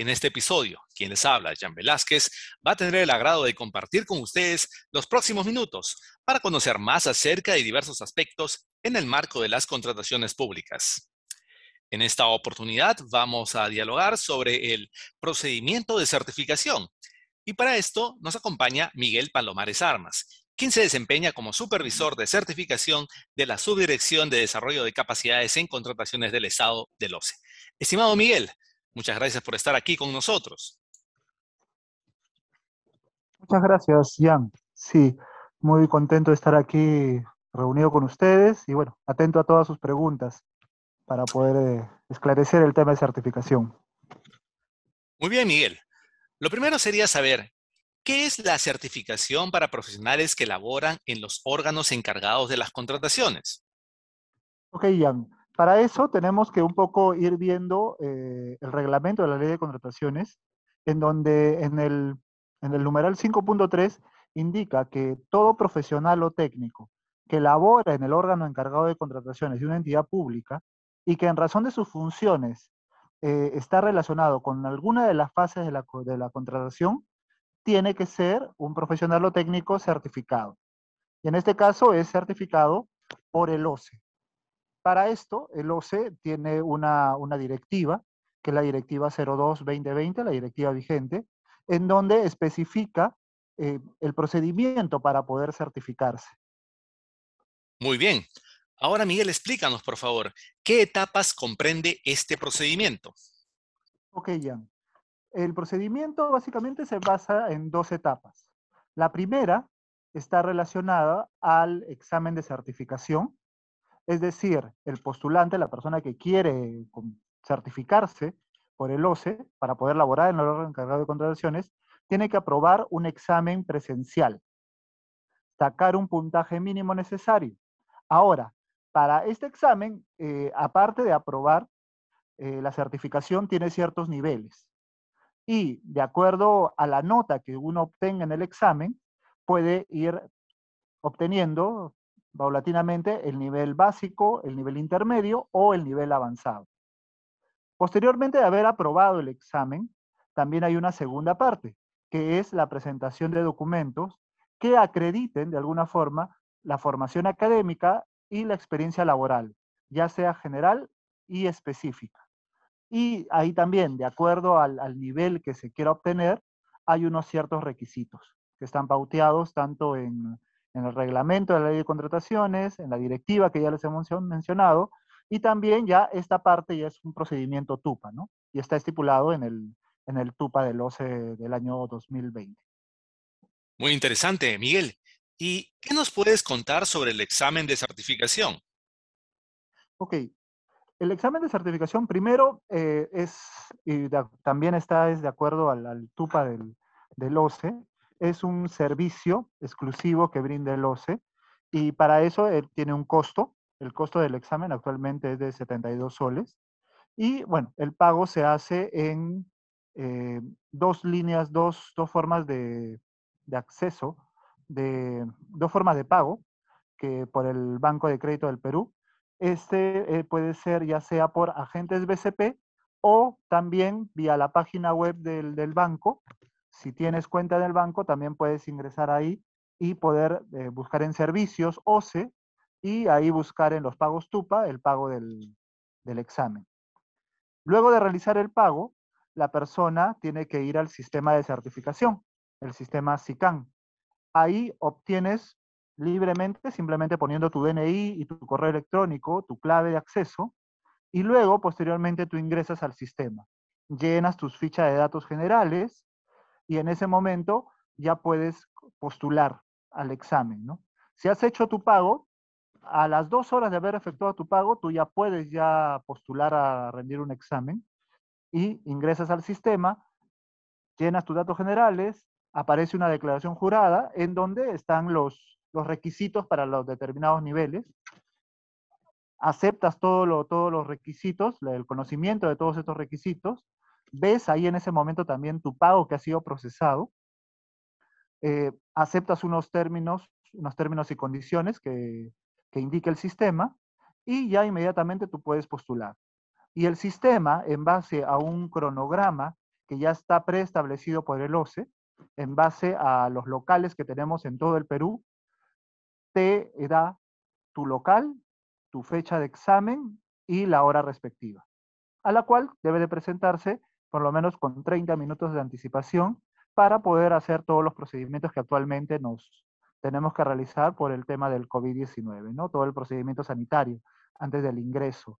En este episodio, quien les habla, Jan Velázquez, va a tener el agrado de compartir con ustedes los próximos minutos para conocer más acerca de diversos aspectos en el marco de las contrataciones públicas. En esta oportunidad vamos a dialogar sobre el procedimiento de certificación y para esto nos acompaña Miguel Palomares Armas, quien se desempeña como supervisor de certificación de la Subdirección de Desarrollo de Capacidades en Contrataciones del Estado del OCE. Estimado Miguel, Muchas gracias por estar aquí con nosotros. Muchas gracias, Jan. Sí, muy contento de estar aquí reunido con ustedes y bueno, atento a todas sus preguntas para poder eh, esclarecer el tema de certificación. Muy bien, Miguel. Lo primero sería saber, ¿qué es la certificación para profesionales que laboran en los órganos encargados de las contrataciones? Ok, Jan. Para eso tenemos que un poco ir viendo eh, el reglamento de la ley de contrataciones, en donde en el, numeral 5.3 indica que todo profesional o técnico que labora en el órgano encargado de contrataciones de una entidad pública y que en razón de sus funciones eh, está relacionado con alguna de las fases de la, de la contratación, tiene que ser un profesional o técnico certificado. Y en este caso es certificado por el OCE. Para esto, el OCE tiene una, directiva, que es la directiva 02-2020, la directiva vigente, en donde especifica eh, el procedimiento para poder certificarse. Muy bien. Ahora, Miguel, explícanos, por favor, ¿qué etapas comprende este procedimiento? Ok, Jan. El procedimiento básicamente se basa en dos etapas. La primera está relacionada al examen de certificación, es decir, el postulante, la persona que quiere certificarse por el OCE para poder laborar en el órgano encargado de contrataciones, tiene que aprobar un examen presencial, sacar un puntaje mínimo necesario. Ahora, para este examen, eh, aparte de aprobar, eh, la certificación tiene ciertos niveles. Y de acuerdo a la nota que uno obtenga en el examen, puede ir obteniendo paulatinamente el nivel básico, el nivel intermedio o el nivel avanzado. Posteriormente de haber aprobado el examen, también hay una segunda parte, que es la presentación de documentos que acrediten de alguna forma la formación académica y la experiencia laboral, ya sea general y específica. Y ahí también, de acuerdo al, nivel que se quiera obtener, hay unos ciertos requisitos que están pauteados tanto en, en el reglamento de la ley de contrataciones, en la directiva que ya les hemos mencionado, y también ya esta parte ya es un procedimiento TUPA, ¿no? Y está estipulado en el, en el TUPA del OCE del año 2020. Muy interesante, Miguel. ¿Y qué nos puedes contar sobre el examen de certificación? Ok. El examen de certificación primero eh, es, y también está es de acuerdo al, al TUPA del, del OCE, es un servicio exclusivo que brinda el OCE y para eso eh, tiene un costo. El costo del examen actualmente es de 72 soles. Y bueno, el pago se hace en eh, dos líneas, dos, formas de, acceso, de, dos formas de pago, que por el Banco de Crédito del Perú. Este eh, puede ser ya sea por agentes BCP o también vía la página web del, del banco, si tienes cuenta del banco, también puedes ingresar ahí y poder eh, buscar en servicios OCE y ahí buscar en los pagos TUPA el pago del, del examen. Luego de realizar el pago, la persona tiene que ir al sistema de certificación, el sistema SICAN. Ahí obtienes libremente, simplemente poniendo tu DNI y tu correo electrónico, tu clave de acceso, y luego, posteriormente, tú ingresas al sistema. Llenas tus fichas de datos generales, y en ese momento ya puedes postular al examen, ¿no? Si has hecho tu pago, a las dos horas de haber efectuado tu pago, tú ya puedes ya postular a rendir un examen y ingresas al sistema, llenas tus datos generales, aparece una declaración jurada en donde están los, los requisitos para los determinados niveles aceptas todo todos los requisitos, el conocimiento de todos estos requisitos, ves ahí en ese momento también tu pago que ha sido procesado, eh, aceptas unos términos, unos términos y condiciones que, que indica el sistema y ya inmediatamente tú puedes postular. Y el sistema, en base a un cronograma que ya está preestablecido por el OCE, en base a los locales que tenemos en todo el Perú, te da tu local, tu fecha de examen y la hora respectiva, a la cual debe de presentarse por lo menos con 30 minutos de anticipación para poder hacer todos los procedimientos que actualmente nos tenemos que realizar por el tema del COVID-19, ¿no? Todo el procedimiento sanitario antes del ingreso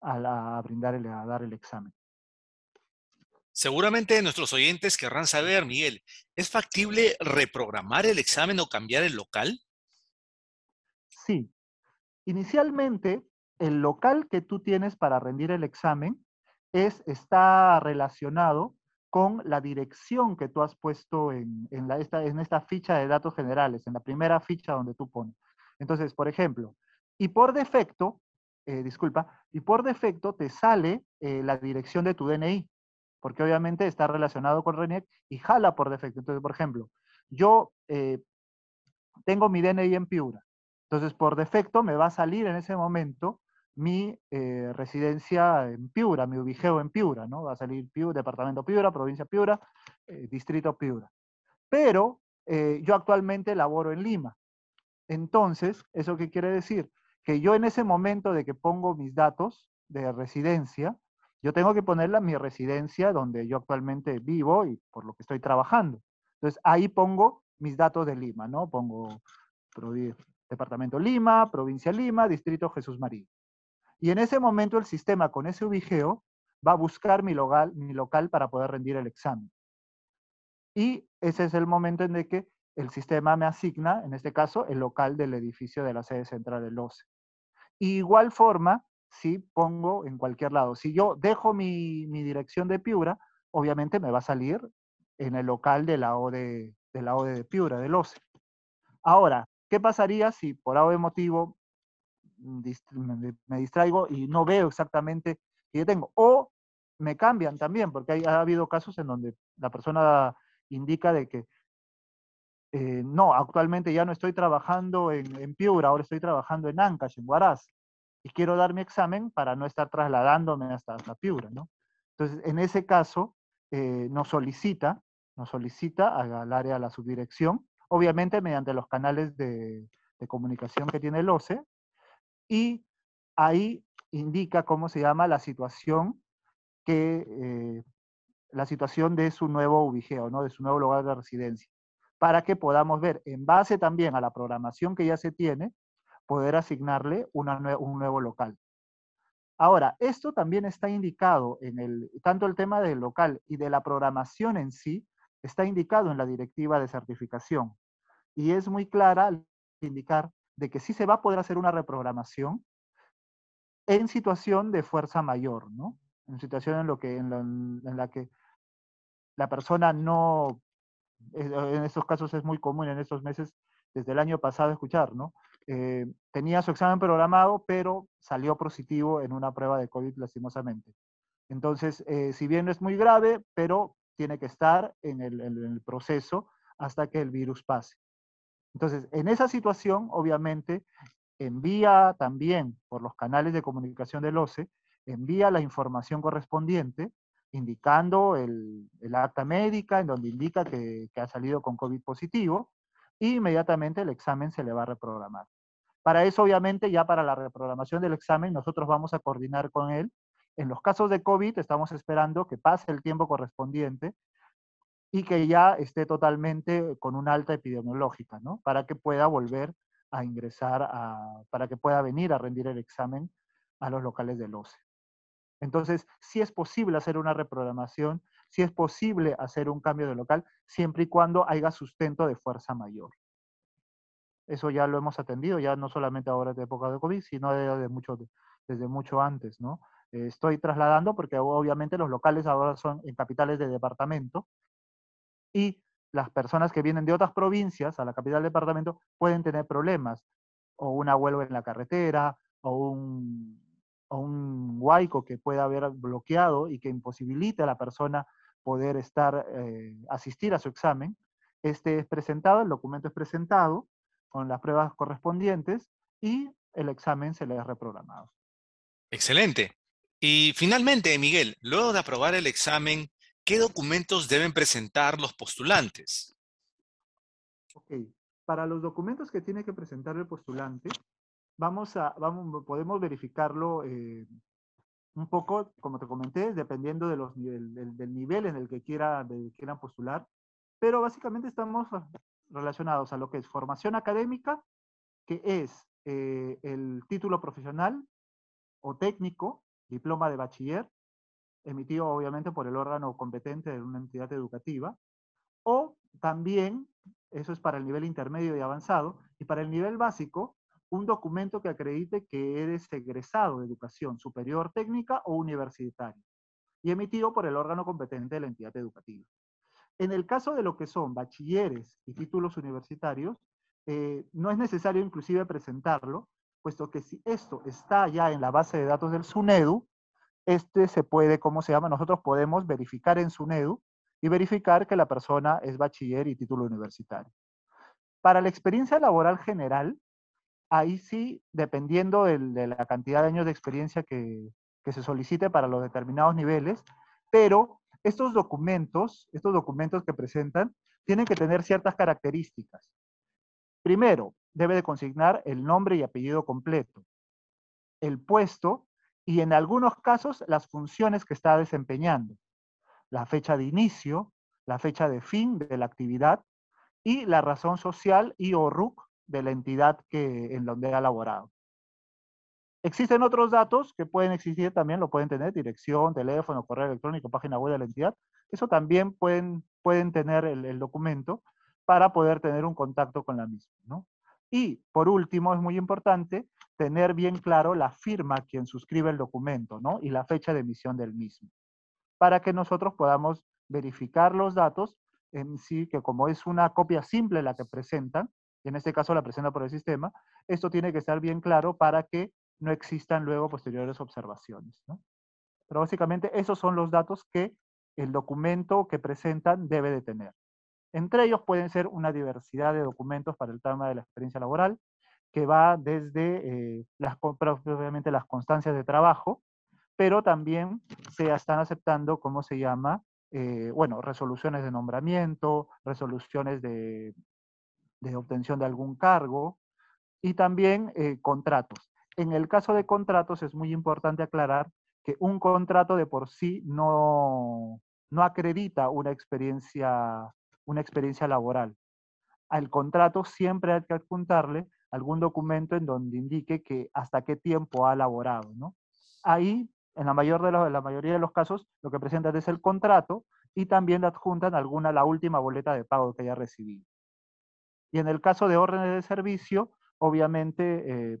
a, brindar a dar el examen. Seguramente nuestros oyentes querrán saber, Miguel, ¿es factible reprogramar el examen o cambiar el local? Sí. Inicialmente, el local que tú tienes para rendir el examen es, está relacionado con la dirección que tú has puesto en, la, esta, en esta ficha de datos generales, en la primera ficha donde tú pones. Entonces, por ejemplo, y por defecto, eh, disculpa, y por defecto te sale eh, la dirección de tu DNI porque obviamente está relacionado con RENIEC y jala por defecto. Entonces, por ejemplo, yo eh, tengo mi DNI en Piura. Entonces, por defecto me va a salir en ese momento mi eh, residencia en Piura, mi ubigeo en Piura, ¿no? Va a salir Piura, departamento Piura, provincia Piura, eh, distrito Piura. Pero yo actualmente laboro en Lima. Entonces, ¿eso qué quiere decir? Que yo en ese momento de que pongo mis datos de residencia, yo tengo que ponerla mi residencia donde yo actualmente vivo y por lo que estoy trabajando. Entonces ahí pongo mis datos de Lima, ¿no? Pongo Departamento Lima, Provincia Lima, Distrito Jesús María. Y en ese momento el sistema con ese ubigeo va a buscar mi local, mi local para poder rendir el examen. Y ese es el momento en el que el sistema me asigna, en este caso, el local del edificio de la sede central del OCE. igual forma, si pongo en cualquier lado. Si yo dejo mi, dirección de Piura, obviamente me va a salir en el local de la ODE de, la de Piura, del OCE. Ahora, ¿qué pasaría si por algún motivo me distraigo y no veo exactamente que yo tengo? O me cambian también, porque hay, ha habido casos en donde la persona indica de que eh, no, actualmente ya no estoy trabajando en, Piura, ahora estoy trabajando en Ancash, en Huaraz y quiero dar mi examen para no estar trasladándome hasta la Piura, ¿no? Entonces, en ese caso, eh, nos solicita, nos solicita al área de la subdirección, obviamente mediante los canales de, comunicación que tiene el OCE, y ahí indica cómo se llama la situación que, eh, la situación de su nuevo ubigeo, ¿no? de su nuevo lugar de residencia, para que podamos ver, en base también a la programación que ya se tiene, poder asignarle un nuevo local. Ahora, esto también está indicado en el, tanto el tema del local y de la programación en sí, está indicado en la directiva de certificación. Y es muy clara indicar de que sí se va a poder hacer una reprogramación en situación de fuerza mayor, ¿no? En situación en, lo que, en, la que la persona no, en estos casos es muy común en estos meses, desde el año pasado escuchar, ¿no? Eh, tenía su examen programado, pero salió positivo en una prueba de COVID lastimosamente. Entonces, eh, si bien es muy grave, pero tiene que estar en el, proceso hasta que el virus pase. Entonces, en esa situación, obviamente, envía también por los canales de comunicación del OCE, envía la información correspondiente, indicando el, acta médica, en donde indica que, ha salido con COVID positivo, y inmediatamente el examen se le va a reprogramar. Para eso, obviamente, ya para la reprogramación del examen, nosotros vamos a coordinar con él. En los casos de COVID, estamos esperando que pase el tiempo correspondiente y que ya esté totalmente con una alta epidemiológica, ¿no? Para que pueda volver a ingresar, para que pueda venir a rendir el examen a los locales del OCE. Entonces, sí es posible hacer una reprogramación, sí es posible hacer un cambio de local, siempre y cuando haya sustento de fuerza mayor. Eso ya lo hemos atendido, ya no solamente ahora de época de COVID, sino de, mucho, desde mucho antes, ¿no? Estoy trasladando porque obviamente los locales ahora son en capitales de departamento y las personas que vienen de otras provincias a la capital del departamento pueden tener problemas, o una huelga en la carretera, o un, o que pueda haber bloqueado y que imposibilite a la persona poder estar, eh, asistir a su examen, este es presentado, el documento es presentado con las pruebas correspondientes y el examen se le ha reprogramado. Excelente. Y finalmente, Miguel, luego de aprobar el examen, ¿qué documentos deben presentar los postulantes? Ok, para los documentos que tiene que presentar el postulante, vamos a, vamos, podemos verificarlo eh, un poco, como te comenté, dependiendo de los, del, del, nivel en el que quiera, de, quieran postular, pero básicamente estamos relacionados a lo que es formación académica, que es eh, el título profesional o técnico, diploma de bachiller, emitido obviamente por el órgano competente de una entidad educativa, o también, eso es para el nivel intermedio y avanzado, y para el nivel básico, un documento que acredite que eres egresado de educación superior técnica o universitaria, y emitido por el órgano competente de la entidad educativa. En el caso de lo que son bachilleres y títulos universitarios, eh, no es necesario inclusive presentarlo, puesto que si esto está ya en la base de datos del SUNEDU, este se puede, ¿cómo se llama? Nosotros podemos verificar en SUNEDU y verificar que la persona es bachiller y título universitario. Para la experiencia laboral general, ahí sí, dependiendo de la cantidad de años de experiencia que, que se solicite para los determinados niveles, pero estos documentos, estos documentos que presentan, tienen que tener ciertas características. Primero, debe de consignar el nombre y apellido completo, el puesto y en algunos casos las funciones que está desempeñando, la fecha de inicio, la fecha de fin de la actividad y la razón social y o RUC de la entidad que, en donde ha laborado. Existen otros datos que pueden existir también, lo pueden tener, dirección, teléfono, correo electrónico, página web de la entidad. Eso también pueden, pueden tener el, documento para poder tener un contacto con la misma. ¿no? Y por último, es muy importante tener bien claro la firma quien suscribe el documento ¿no? y la fecha de emisión del mismo, para que nosotros podamos verificar los datos en sí, que como es una copia simple la que presentan, y en este caso la presenta por el sistema, esto tiene que estar bien claro para que no existan luego posteriores observaciones. Pero básicamente esos son los datos que el documento que presentan debe de tener. Entre ellos pueden ser una diversidad de documentos para el tema de la experiencia laboral, que va desde eh, las, obviamente las constancias de trabajo, pero también se están aceptando, ¿cómo se llama? Eh, bueno, resoluciones de nombramiento, resoluciones de, de, obtención de algún cargo y también eh, contratos. En el caso de contratos es muy importante aclarar que un contrato de por sí no, no acredita una experiencia, una experiencia laboral. Al contrato siempre hay que adjuntarle algún documento en donde indique que hasta qué tiempo ha laborado. ¿no? Ahí, en la, mayor de la mayoría de los casos, lo que presentan es el contrato y también adjuntan alguna, la última boleta de pago que haya recibido. Y en el caso de órdenes de servicio, obviamente eh,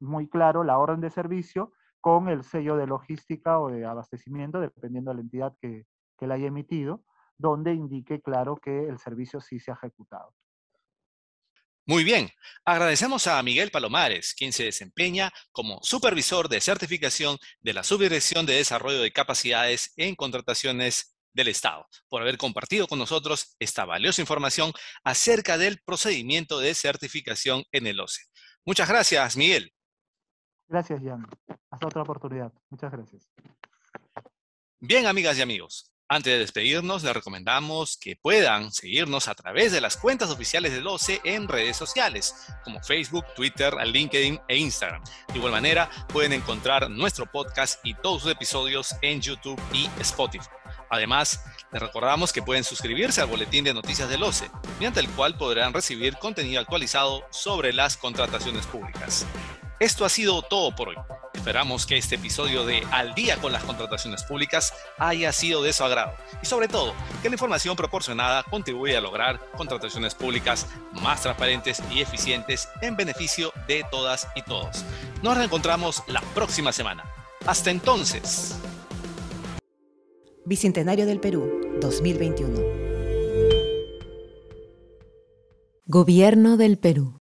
muy claro la orden de servicio con el sello de logística o de abastecimiento, dependiendo de la entidad que, que la haya emitido, donde indique claro que el servicio sí se ha ejecutado. Muy bien, agradecemos a Miguel Palomares, quien se desempeña como supervisor de certificación de la Subdirección de Desarrollo de Capacidades en Contrataciones del Estado, por haber compartido con nosotros esta valiosa información acerca del procedimiento de certificación en el OCE. Muchas gracias, Miguel. Gracias, Jan. Hasta otra oportunidad. Muchas gracias. Bien, amigas y amigos, antes de despedirnos, les recomendamos que puedan seguirnos a través de las cuentas oficiales del OCE en redes sociales, como Facebook, Twitter, LinkedIn e Instagram. De igual manera, pueden encontrar nuestro podcast y todos sus episodios en YouTube y Spotify. Además, les recordamos que pueden suscribirse al boletín de noticias del OCE, mediante el cual podrán recibir contenido actualizado sobre las contrataciones públicas. Esto ha sido todo por hoy. Esperamos que este episodio de Al día con las contrataciones públicas haya sido de su agrado y sobre todo que la información proporcionada contribuya a lograr contrataciones públicas más transparentes y eficientes en beneficio de todas y todos. Nos reencontramos la próxima semana. Hasta entonces. Bicentenario del Perú, 2021. Gobierno del Perú.